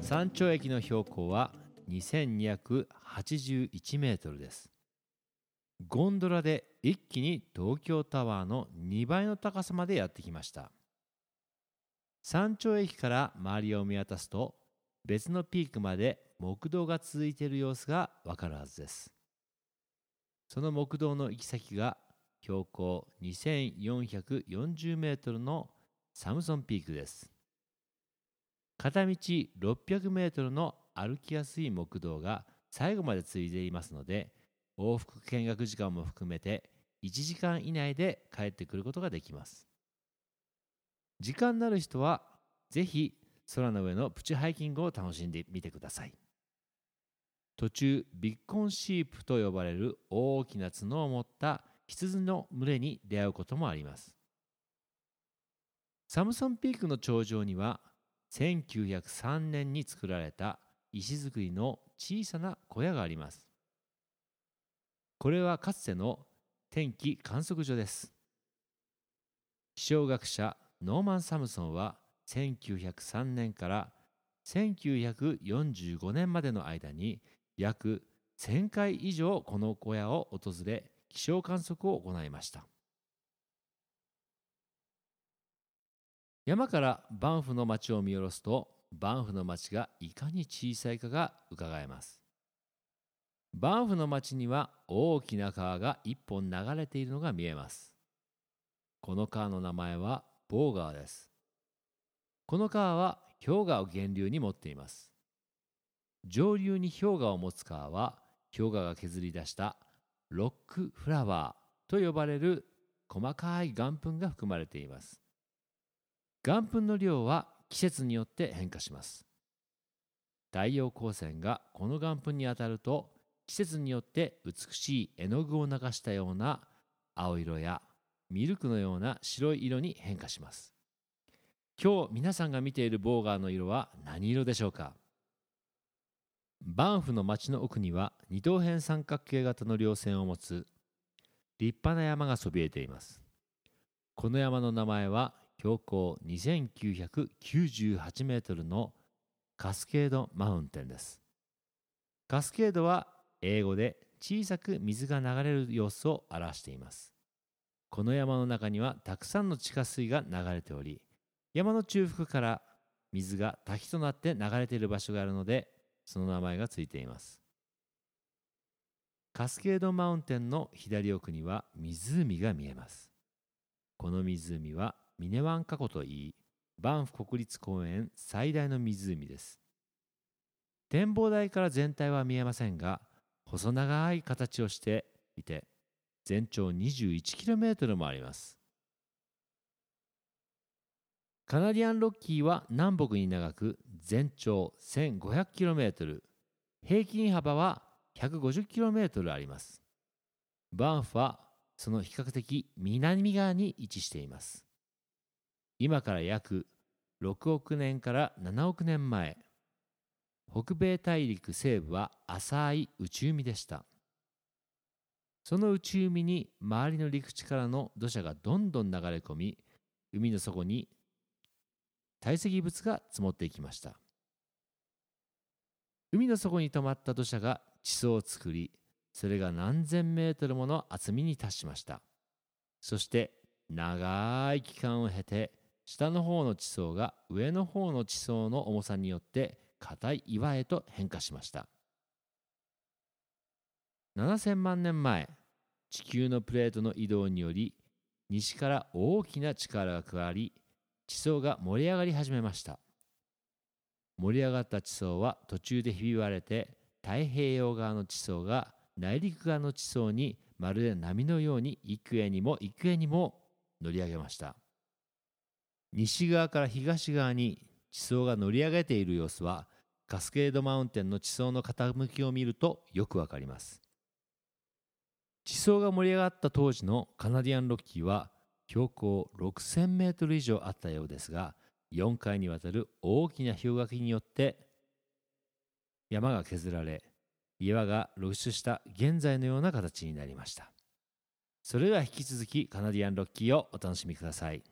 山頂駅の標高は2281メートルです。ゴンドラで一気に東京タワーの2倍の高さまでやってきました。山頂駅から周りを見渡すと別のピークまで木道が続いている様子がわかるはずです。その木道の行き先が標高2440メートルのサムソンピークです。片道600メートルの歩きやすい木道が最後まで続いていますので往復見学時間も含めて1時間以内で帰ってくることができます。時間のある人はぜひ空の上のプチハイキングを楽しんでみてください。途中ビッコンシープと呼ばれる大きな角を持った羊の群れに出会うこともあります。サムソンピークの頂上には1903年に作られた石造りの小さな小屋があります。これはかつての天気観測所です。気象学者ノーマン・サムソンは1903年から1945年までの間に約1000回以上この小屋を訪れ気象観測を行いました。山からバンフの町を見下ろすとバンフの町がいかに小さいかがうかがえます。バンフの町には大きな川が一本流れているのが見えます。この川の名前はボー川です。この川は氷河を源流に持っています。上流に氷河を持つ川は氷河が削り出したロックフラワーと呼ばれる細かい岩粉が含まれています。岩粉の量は季節によって変化します。太陽光線がこの岩粉に当たると季節によって美しい絵の具を流したような青色やミルクのような白い色に変化します。今日皆さんが見ているボーガーの色は何色でしょうか？バンフの町の奥には二等辺三角形型の稜線を持つ立派な山がそびえています。この山の名前は標高2998メートルのカスケードマウンテンです。カスケードは英語で小さく水が流れる様子を表しています。この山の中にはたくさんの地下水が流れており山の中腹から水が滝となって流れている場所があるのでその名前がついています。カスケードマウンテンの左奥には湖が見えます。この湖はミネワンカ湖といいバンフ国立公園最大の湖です。展望台から全体は見えませんが細長い形をしていて全長 21km もあります。カナディアンロッキーは南北に長く全長 1500km 平均幅は 150km あります。バンフはその比較的南側に位置しています。今から約6億年から7億年前北米大陸西部は浅い内海でした。その内海に周りの陸地からの土砂がどんどん流れ込み海の底に堆積物が積もっていきました。海の底に止まった土砂が地層を作りそれが何千メートルもの厚みに達しました。そして長い期間を経て下の方の地層が上の方の地層の重さによって硬い岩へと変化しました。7000万年前地球のプレートの移動により西から大きな力が加わり地層が盛り上がり始めました。盛り上がった地層は途中でひび割れて太平洋側の地層が内陸側の地層にまるで波のように幾重にも幾重にも乗り上げました。西側から東側に地層が乗り上げている様子はカスケードマウンテンの地層の傾きを見るとよくわかります。地層が盛り上がった当時のカナディアンロッキーは標高6000メートル以上あったようですが4回にわたる大きな氷河期によって山が削られ岩が露出した現在のような形になりました。それでは引き続きカナディアンロッキーをお楽しみください。